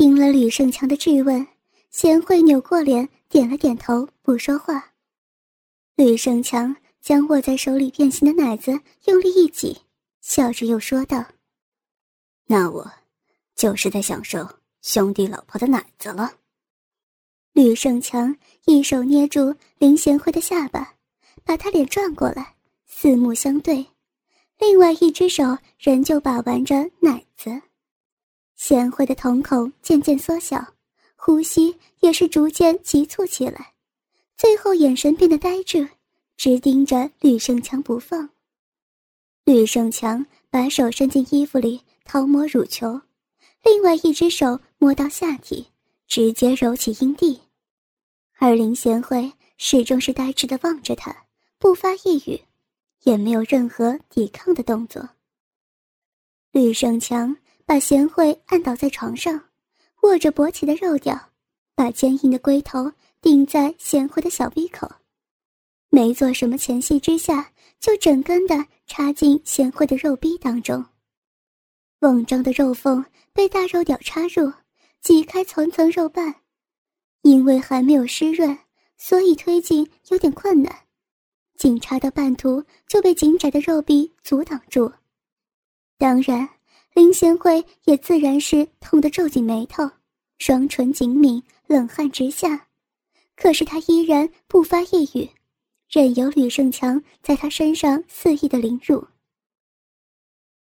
听了吕胜强的质问，贤惠扭过脸，点了点头，不说话。吕胜强将握在手里变形的奶子用力一挤，笑着又说道：“那我，就是在享受兄弟老婆的奶子了。”吕胜强一手捏住林贤惠的下巴，把她脸转过来，四目相对，另外一只手仍旧把玩着奶子。贤惠的瞳孔渐渐缩小，呼吸也是逐渐急促起来，最后眼神变得呆滞，直盯着吕胜强不放。吕胜强把手伸进衣服里掏摸乳球，另外一只手摸到下体，直接揉起阴蒂，而林贤惠始终是呆滞的望着他，不发一语，也没有任何抵抗的动作。吕胜强。把贤惠按倒在床上，握着勃起的肉屌，把坚硬的龟头顶在贤惠的小鼻口，没做什么前戏之下，就整根的插进贤惠的肉逼当中。瓮中的肉缝被大肉屌插入，挤开层层肉瓣，因为还没有湿润，所以推进有点困难，仅插到半途就被紧窄的肉壁阻挡住。当然。林贤惠也自然是痛得皱紧眉头，双唇紧抿，冷汗直下。可是他依然不发一语，任由吕胜强在他身上肆意的凌辱。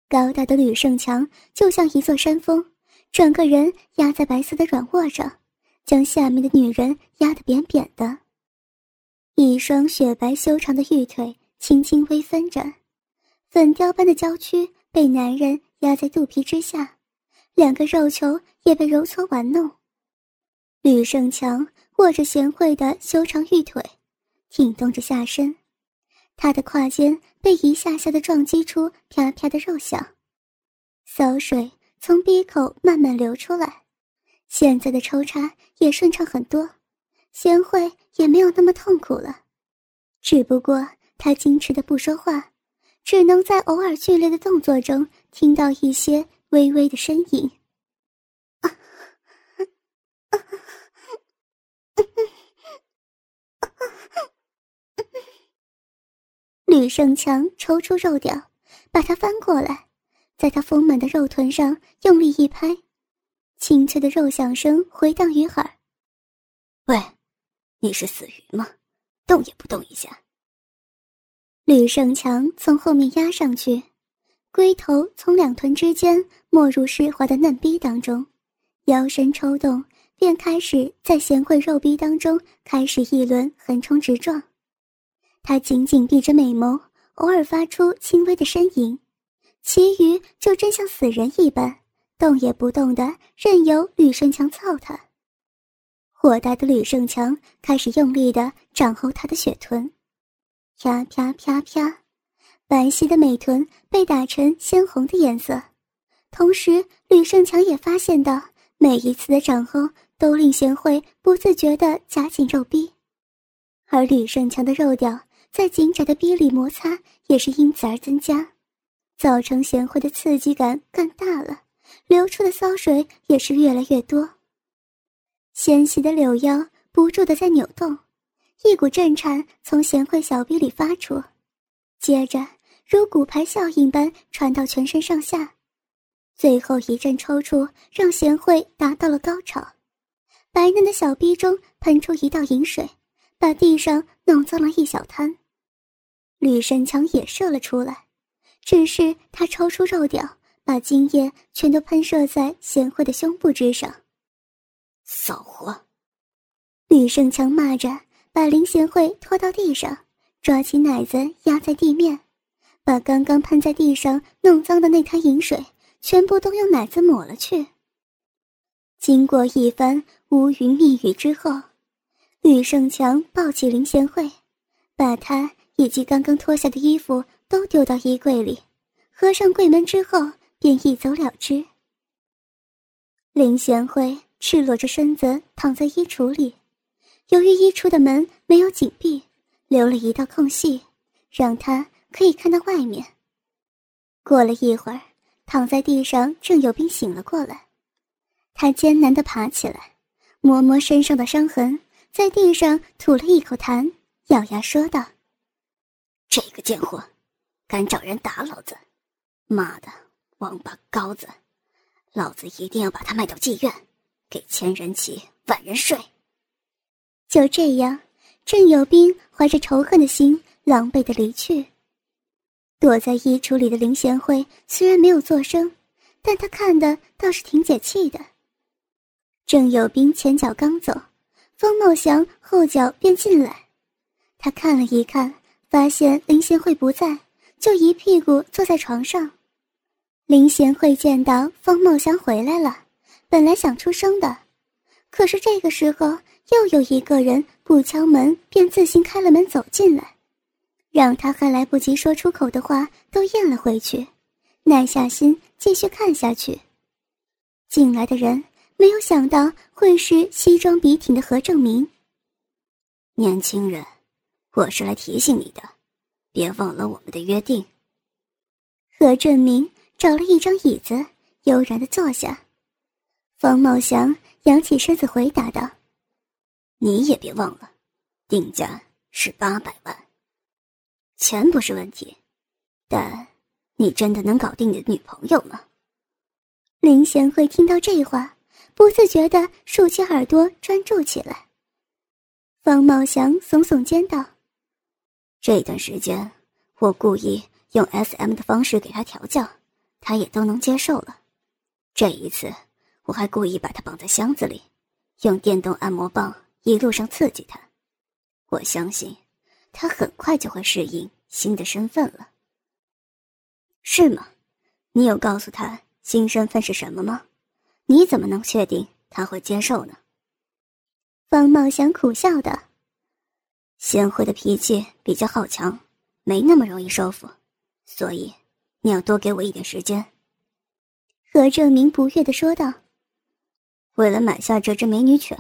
高大的吕胜强就像一座山峰，整个人压在白色的软卧上，将下面的女人压得扁扁的。一双雪白修长的玉腿轻轻微分着，粉雕般的娇躯被男人。压在肚皮之下，两个肉球也被揉搓玩弄。吕胜强握着贤惠的修长玉腿，挺动着下身，他的胯间被一下下的撞击出啪啪的肉响，骚水从鼻口慢慢流出来，现在的抽插也顺畅很多，贤惠也没有那么痛苦了，只不过他矜持的不说话。只能在偶尔剧烈的动作中听到一些微微的呻吟。吕胜强抽出肉屌，把它翻过来，在他丰满的肉臀上用力一拍，清脆的肉响声回荡于耳。喂，你是死鱼吗？动也不动一下。吕胜强从后面压上去，龟头从两臀之间没入湿滑的嫩逼当中，腰身抽动，便开始在贤惠肉逼当中开始一轮横冲直撞。他紧紧闭着美眸，偶尔发出轻微的呻吟，其余就真像死人一般，动也不动的任由吕胜强操他。火大的吕胜强开始用力的掌控他的血臀。啪啪啪啪，白皙的美臀被打成鲜红的颜色，同时吕胜强也发现到，每一次的掌后都令贤惠不自觉地夹紧肉逼，而吕胜强的肉屌在紧窄的逼里摩擦，也是因此而增加，造成贤惠的刺激感更大了，流出的骚水也是越来越多，纤细的柳腰不住地在扭动。一股震颤从贤惠小臂里发出，接着如骨牌效应般传到全身上下，最后一阵抽搐让贤惠达到了高潮，白嫩的小臂中喷出一道银水，把地上弄脏了一小滩。吕胜强也射了出来，只是他抽出肉屌，把精液全都喷射在贤惠的胸部之上。骚货！吕胜强骂着。把林贤惠拖到地上，抓起奶子压在地面，把刚刚喷在地上弄脏的那滩银水全部都用奶子抹了去。经过一番乌云密语之后，吕胜强抱起林贤惠，把她以及刚刚脱下的衣服都丢到衣柜里，合上柜门之后便一走了之。林贤惠赤裸着身子躺在衣橱里。由于衣橱的门没有紧闭，留了一道空隙，让他可以看到外面。过了一会儿，躺在地上郑有斌醒了过来，他艰难地爬起来，摸摸身上的伤痕，在地上吐了一口痰，咬牙说道：“这个贱货，敢找人打老子！妈的，王八羔子！老子一定要把他卖到妓院，给千人骑，万人睡！”就这样，郑有斌怀着仇恨的心，狼狈的离去。躲在衣橱里的林贤惠虽然没有作声，但她看的倒是挺解气的。郑有兵前脚刚走，方茂祥后脚便进来。他看了一看，发现林贤惠不在，就一屁股坐在床上。林贤惠见到方茂祥回来了，本来想出声的，可是这个时候又有一个人不敲门便自行开了门走进来。让他还来不及说出口的话都咽了回去，耐下心继续看下去。进来的人没有想到会是西装笔挺的何正明。年轻人，我是来提醒你的，别忘了我们的约定。何正明找了一张椅子，悠然的坐下。方茂祥扬起身子回答道：“你也别忘了，定价是八百万。”钱不是问题，但你真的能搞定你的女朋友吗？林贤惠听到这话，不自觉的竖起耳朵专注起来。方茂祥耸耸肩道：“这段时间，我故意用 S.M 的方式给她调教，她也都能接受了。这一次，我还故意把她绑在箱子里，用电动按摩棒一路上刺激他。我相信。”他很快就会适应新的身份了，是吗？你有告诉他新身份是什么吗？你怎么能确定他会接受呢？方茂祥苦笑道：“贤惠的脾气比较好强，没那么容易收服，所以你要多给我一点时间。”何正明不悦的说道：“为了买下这只美女犬，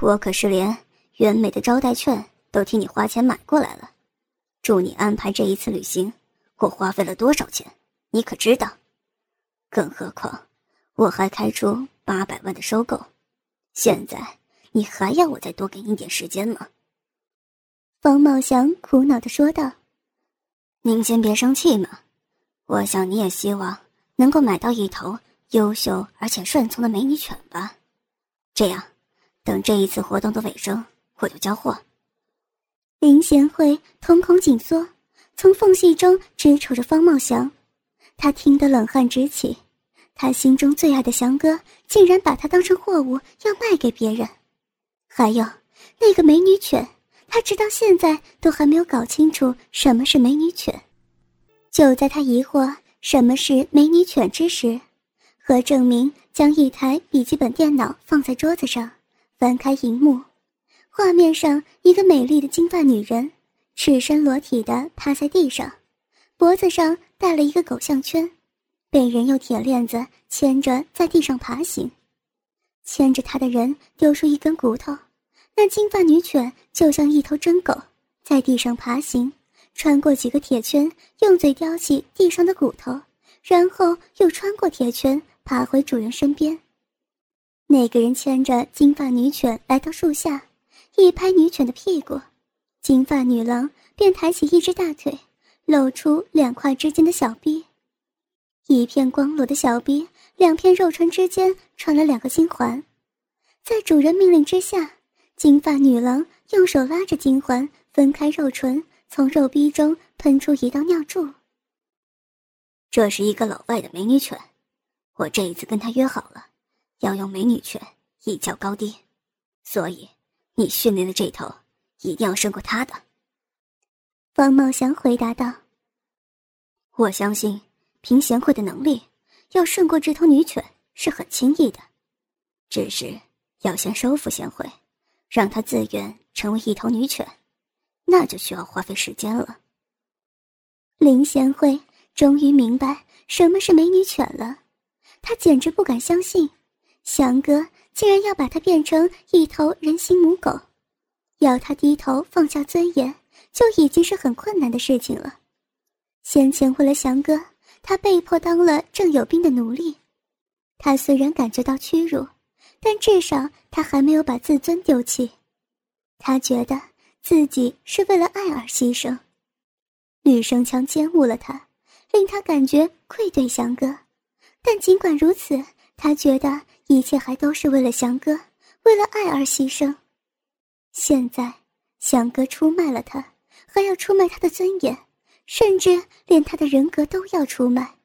我可是连原美的招待券。”都替你花钱买过来了，祝你安排这一次旅行，我花费了多少钱，你可知道？更何况，我还开出八百万的收购，现在你还要我再多给你点时间吗？方茂祥苦恼的说道：“您先别生气嘛，我想你也希望能够买到一头优秀而且顺从的美女犬吧？这样，等这一次活动的尾声，我就交货。”林贤惠瞳孔紧缩，从缝隙中直瞅着方茂祥，他听得冷汗直起。他心中最爱的祥哥，竟然把他当成货物要卖给别人。还有那个美女犬，他直到现在都还没有搞清楚什么是美女犬。就在他疑惑什么是美女犬之时，何正明将一台笔记本电脑放在桌子上，翻开荧幕。画面上，一个美丽的金发女人，赤身裸体的趴在地上，脖子上戴了一个狗项圈，被人用铁链子牵着在地上爬行。牵着她的人丢出一根骨头，那金发女犬就像一头真狗，在地上爬行，穿过几个铁圈，用嘴叼起地上的骨头，然后又穿过铁圈，爬回主人身边。那个人牵着金发女犬来到树下。一拍女犬的屁股，金发女郎便抬起一只大腿，露出两块之间的小臂。一片光裸的小臂，两片肉唇之间穿了两个金环。在主人命令之下，金发女郎用手拉着金环，分开肉唇，从肉壁中喷出一道尿柱。这是一个老外的美女犬，我这一次跟他约好了，要用美女犬一较高低，所以。你训练的这头，一定要胜过他的。方茂祥回答道：“我相信凭贤惠的能力，要胜过这头女犬是很轻易的，只是要先收服贤惠，让她自愿成为一头女犬，那就需要花费时间了。”林贤惠终于明白什么是美女犬了，她简直不敢相信，祥哥。竟然要把它变成一头人形母狗，要他低头放下尊严，就已经是很困难的事情了。先前为了祥哥，他被迫当了郑有兵的奴隶。他虽然感觉到屈辱，但至少他还没有把自尊丢弃。他觉得自己是为了爱而牺牲。吕生强奸污了他，令他感觉愧对翔哥。但尽管如此，他觉得一切还都是为了翔哥，为了爱而牺牲。现在，翔哥出卖了他，还要出卖他的尊严，甚至连他的人格都要出卖，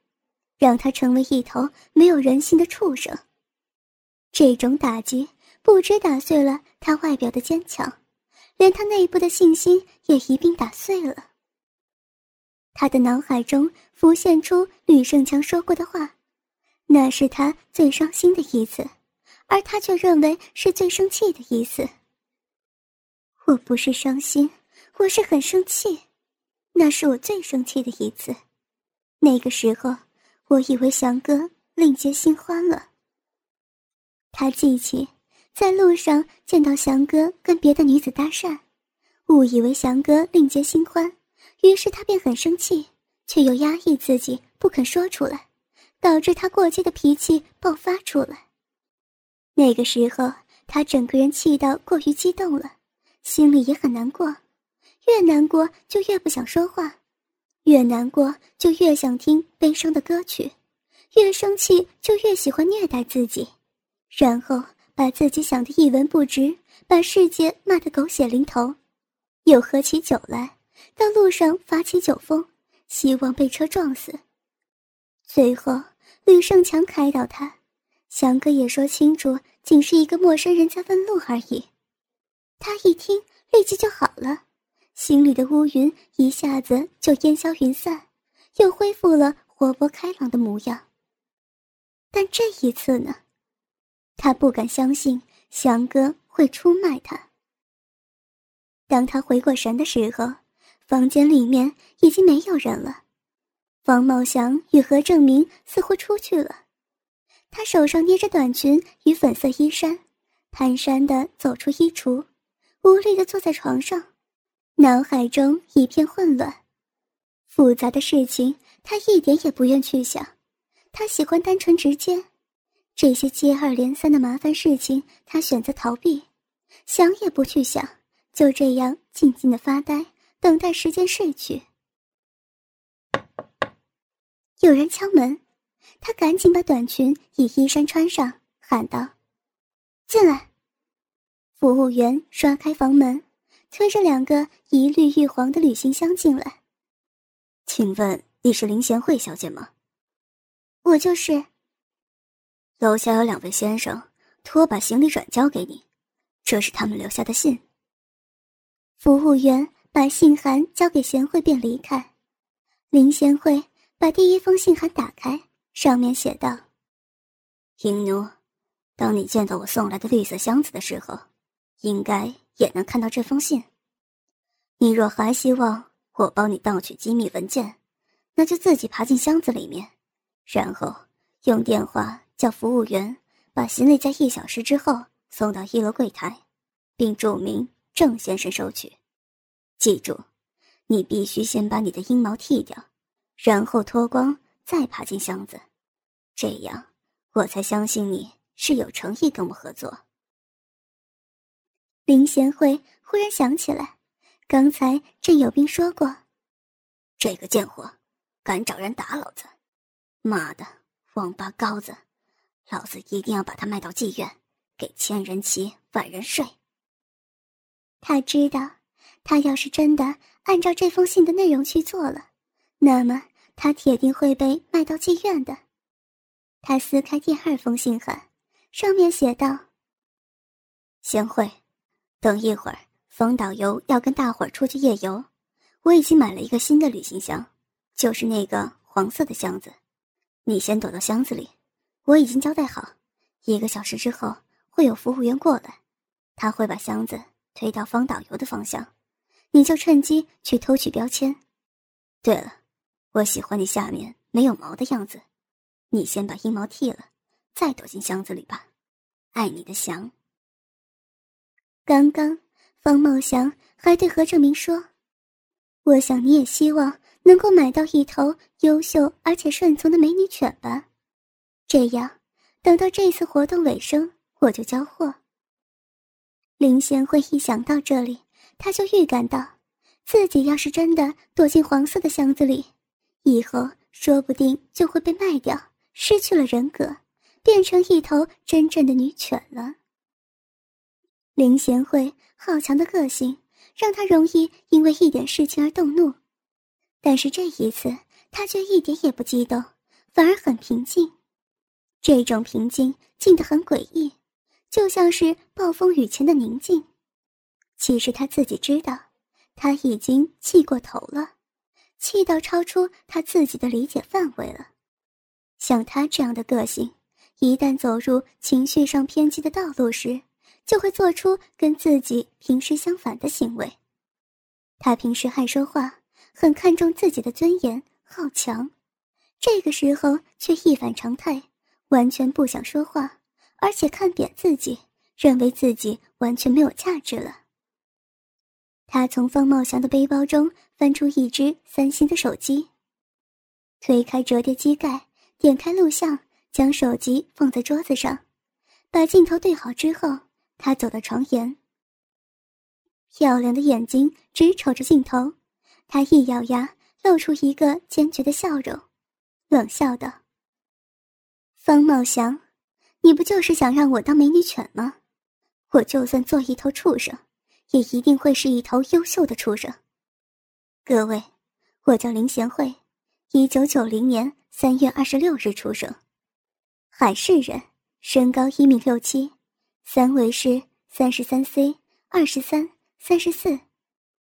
让他成为一头没有人性的畜生。这种打击不止打碎了他外表的坚强，连他内部的信心也一并打碎了。他的脑海中浮现出吕胜强说过的话，那是他最伤心的一次，而他却认为是最生气的一次。我不是伤心，我是很生气，那是我最生气的一次。那个时候，我以为翔哥另结新欢了。他记起在路上见到翔哥跟别的女子搭讪，误以为翔哥另结新欢，于是他便很生气，却又压抑自己不肯说出来，导致他过激的脾气爆发出来。那个时候，他整个人气到过于激动了，心里也很难过，越难过就越不想说话，越难过就越想听悲伤的歌曲，越生气就越喜欢虐待自己。然后把自己想的一文不值，把世界骂得狗血淋头，又喝起酒来，到路上发起酒疯，希望被车撞死。最后，吕胜强开导他，翔哥也说清楚，仅是一个陌生人在问路而已。他一听，立即就好了，心里的乌云一下子就烟消云散，又恢复了活泼开朗的模样。但这一次呢？他不敢相信翔哥会出卖他。当他回过神的时候，房间里面已经没有人了。王茂祥与何正明似乎出去了。他手上捏着短裙与粉色衣衫，蹒跚的走出衣橱，无力的坐在床上，脑海中一片混乱。复杂的事情他一点也不愿去想，他喜欢单纯直接。这些接二连三的麻烦事情，他选择逃避，想也不去想，就这样静静的发呆，等待时间逝去。有人敲门，他赶紧把短裙与衣衫穿上，喊道：“进来。”服务员刷开房门，推着两个一绿一黄的旅行箱进来。请问你是林贤惠小姐吗？我就是。楼下有两位先生，托把行李转交给你，这是他们留下的信。服务员把信函交给贤惠便离开。林贤惠把第一封信函打开，上面写道：“英奴，当你见到我送来的绿色箱子的时候，应该也能看到这封信。你若还希望我帮你盗取机密文件，那就自己爬进箱子里面，然后用电话。”叫服务员把行李在一小时之后送到一楼柜台，并注明郑先生收取。记住，你必须先把你的阴毛剃掉，然后脱光再爬进箱子，这样我才相信你是有诚意跟我合作。林贤惠忽然想起来，刚才郑有兵说过：“这个贱货，敢找人打老子！妈的，王八羔子！”老子一定要把他卖到妓院，给千人骑，万人睡。他知道，他要是真的按照这封信的内容去做了，那么他铁定会被卖到妓院的。他撕开第二封信函，上面写道：“贤惠，等一会儿，冯导游要跟大伙儿出去夜游，我已经买了一个新的旅行箱，就是那个黄色的箱子，你先躲到箱子里。”我已经交代好，一个小时之后会有服务员过来，他会把箱子推到方导游的方向，你就趁机去偷取标签。对了，我喜欢你下面没有毛的样子，你先把阴毛剃了，再躲进箱子里吧。爱你的翔。刚刚方茂祥还对何正明说：“我想你也希望能够买到一头优秀而且顺从的美女犬吧。”这样，等到这次活动尾声，我就交货。林贤惠一想到这里，他就预感到，自己要是真的躲进黄色的箱子里，以后说不定就会被卖掉，失去了人格，变成一头真正的女犬了。林贤惠好强的个性，让她容易因为一点事情而动怒，但是这一次，她却一点也不激动，反而很平静。这种平静静得很诡异。就像是暴风雨前的宁静，其实他自己知道，他已经气过头了，气到超出他自己的理解范围了。像他这样的个性，一旦走入情绪上偏激的道路时，就会做出跟自己平时相反的行为。他平时爱说话，很看重自己的尊严，好强，这个时候却一反常态，完全不想说话。而且看扁自己，认为自己完全没有价值了。他从方茂祥的背包中翻出一只三星的手机，推开折叠机盖，点开录像，将手机放在桌子上，把镜头对好之后，他走到床沿。漂亮的眼睛直瞅着镜头，他一咬牙，露出一个坚决的笑容，冷笑道：“方茂祥。”你不就是想让我当美女犬吗？我就算做一头畜生，也一定会是一头优秀的畜生。各位，我叫林贤惠，一九九零年三月二十六日出生，海市人，身高一米六七，三围是三十三 C 二十三三十四。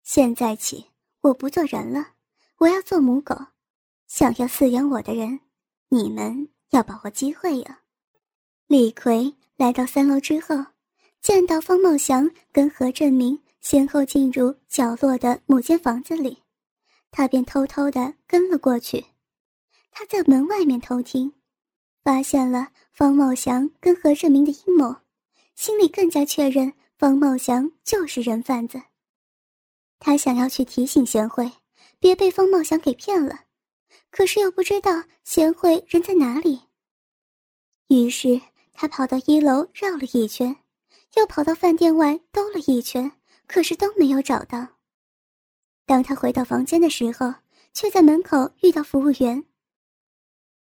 现在起，我不做人了，我要做母狗。想要饲养我的人，你们要把握机会呀！李逵来到三楼之后，见到方茂祥跟何振明先后进入角落的某间房子里，他便偷偷的跟了过去。他在门外面偷听，发现了方茂祥跟何振明的阴谋，心里更加确认方茂祥就是人贩子。他想要去提醒贤惠，别被方茂祥给骗了，可是又不知道贤惠人在哪里，于是。他跑到一楼绕了一圈，又跑到饭店外兜了一圈，可是都没有找到。当他回到房间的时候，却在门口遇到服务员。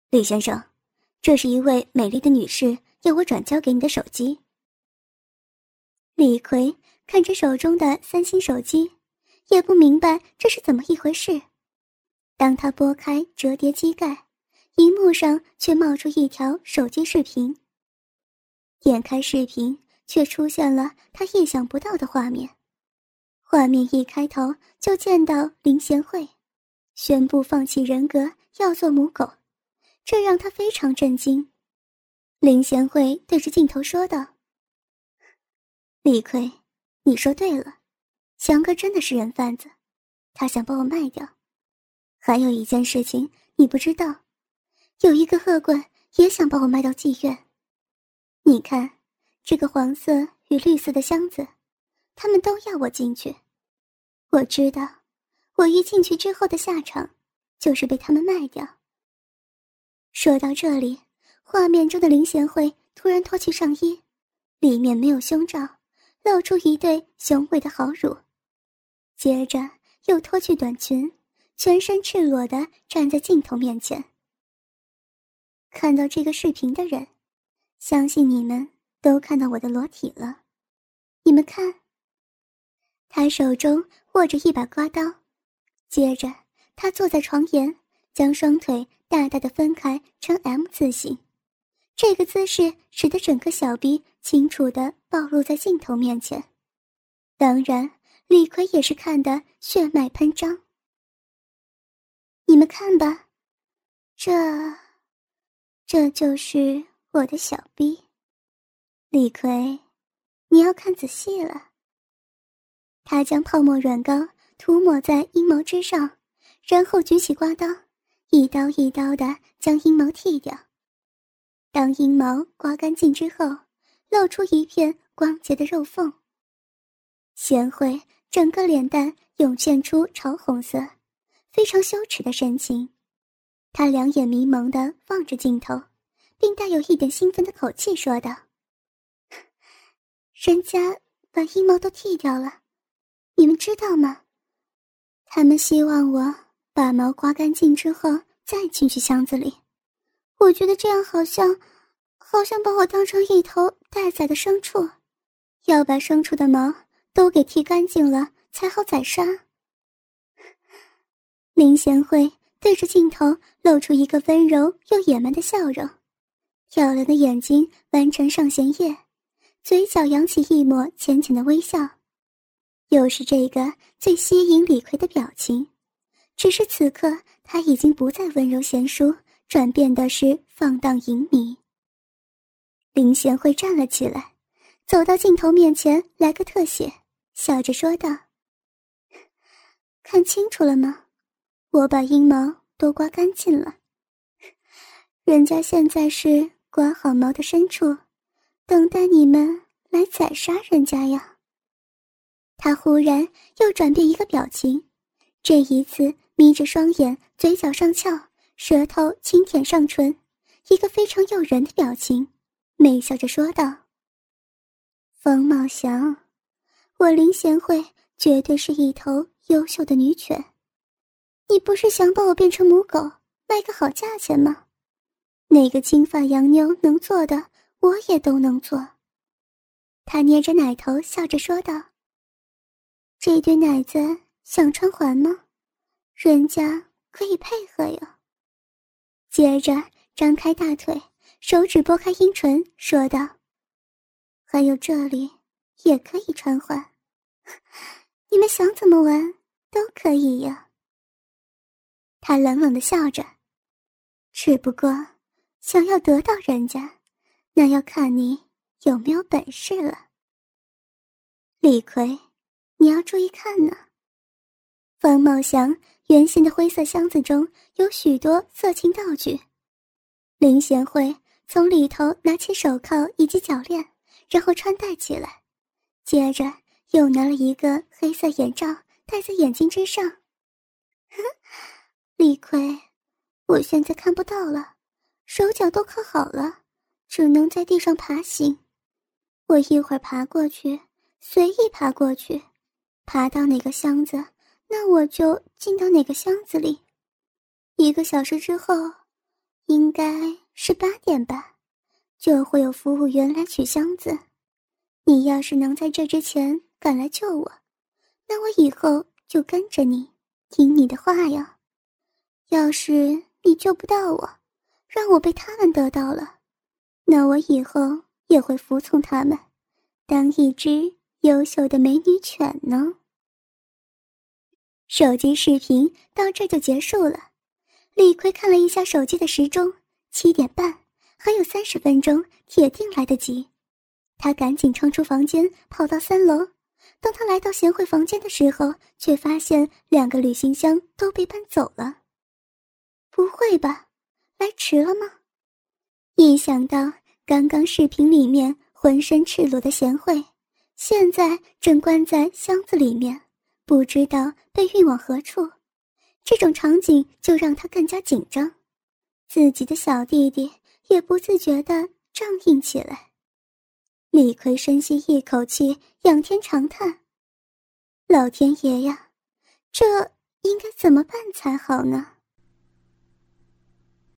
李先生，这是一位美丽的女士要我转交给你的手机。李逵看着手中的三星手机，也不明白这是怎么一回事。当他拨开折叠机盖，荧幕上却冒出一条手机视频。点开视频，却出现了他意想不到的画面。画面一开头就见到林贤惠宣布放弃人格，要做母狗，这让他非常震惊。林贤惠对着镜头说道：“李逵，你说对了，强哥真的是人贩子，他想把我卖掉。还有一件事情你不知道，有一个恶棍也想把我卖到妓院。”你看，这个黄色与绿色的箱子，他们都要我进去。我知道，我一进去之后的下场，就是被他们卖掉。说到这里，画面中的林贤惠突然脱去上衣，里面没有胸罩，露出一对雄伟的好乳，接着又脱去短裙，全身赤裸的站在镜头面前。看到这个视频的人。相信你们都看到我的裸体了，你们看。他手中握着一把刮刀，接着他坐在床沿，将双腿大大的分开成 M 字形，这个姿势使得整个小臂清楚的暴露在镜头面前。当然，李逵也是看得血脉喷张。你们看吧，这，这就是。我的小逼，李逵，你要看仔细了。他将泡沫软膏涂抹在阴毛之上，然后举起刮刀，一刀一刀的将阴毛剃掉。当阴毛刮干净之后，露出一片光洁的肉缝。贤惠整个脸蛋涌现出潮红色，非常羞耻的神情。他两眼迷蒙的望着镜头。并带有一点兴奋的口气说道：“人家把阴毛都剃掉了，你们知道吗？他们希望我把毛刮干净之后再进去箱子里。我觉得这样好像，好像把我当成一头待宰的牲畜，要把牲畜的毛都给剃干净了才好宰杀。林贤惠对着镜头露出一个温柔又野蛮的笑容，漂亮的眼睛完成上弦月。嘴角扬起一抹浅浅的微笑，又是这个最吸引李逵的表情。只是此刻他已经不再温柔贤淑，转变的是放荡淫靡。林贤惠站了起来，走到镜头面前，来个特写，笑着说道：“看清楚了吗？我把阴毛都刮干净了。人家现在是刮好毛的深处。”等待你们来宰杀人家呀！他忽然又转变一个表情，这一次眯着双眼，嘴角上翘，舌头轻舔上唇，一个非常诱人的表情，媚笑着说道：“冯茂祥，我林贤惠绝对是一头优秀的女犬，你不是想把我变成母狗卖个好价钱吗？哪个金发洋妞能做的？”我也都能做。他捏着奶头，笑着说道：“这对奶子想穿环吗？人家可以配合哟。”接着张开大腿，手指拨开阴唇，说道：“还有这里也可以穿环，你们想怎么玩都可以呀。”他冷冷的笑着，只不过想要得到人家。那要看你有没有本事了，李逵，你要注意看呢。方茂祥圆形的灰色箱子中有许多色情道具，林贤惠从里头拿起手铐以及脚链，然后穿戴起来，接着又拿了一个黑色眼罩戴在眼睛之上。李逵，我现在看不到了，手脚都铐好了。只能在地上爬行，我一会儿爬过去，随意爬过去，爬到哪个箱子，那我就进到哪个箱子里。一个小时之后，应该是八点吧，就会有服务员来取箱子。你要是能在这之前赶来救我，那我以后就跟着你，听你的话呀。要是你救不到我，让我被他们得到了。那我以后也会服从他们，当一只优秀的美女犬呢。手机视频到这就结束了。李逵看了一下手机的时钟，七点半，还有三十分钟，铁定来得及。他赶紧冲出房间，跑到三楼。当他来到贤惠房间的时候，却发现两个旅行箱都被搬走了。不会吧，来迟了吗？一想到刚刚视频里面浑身赤裸的贤惠，现在正关在箱子里面，不知道被运往何处，这种场景就让他更加紧张，自己的小弟弟也不自觉地仗硬起来。李逵深吸一口气，仰天长叹：“老天爷呀，这应该怎么办才好呢？”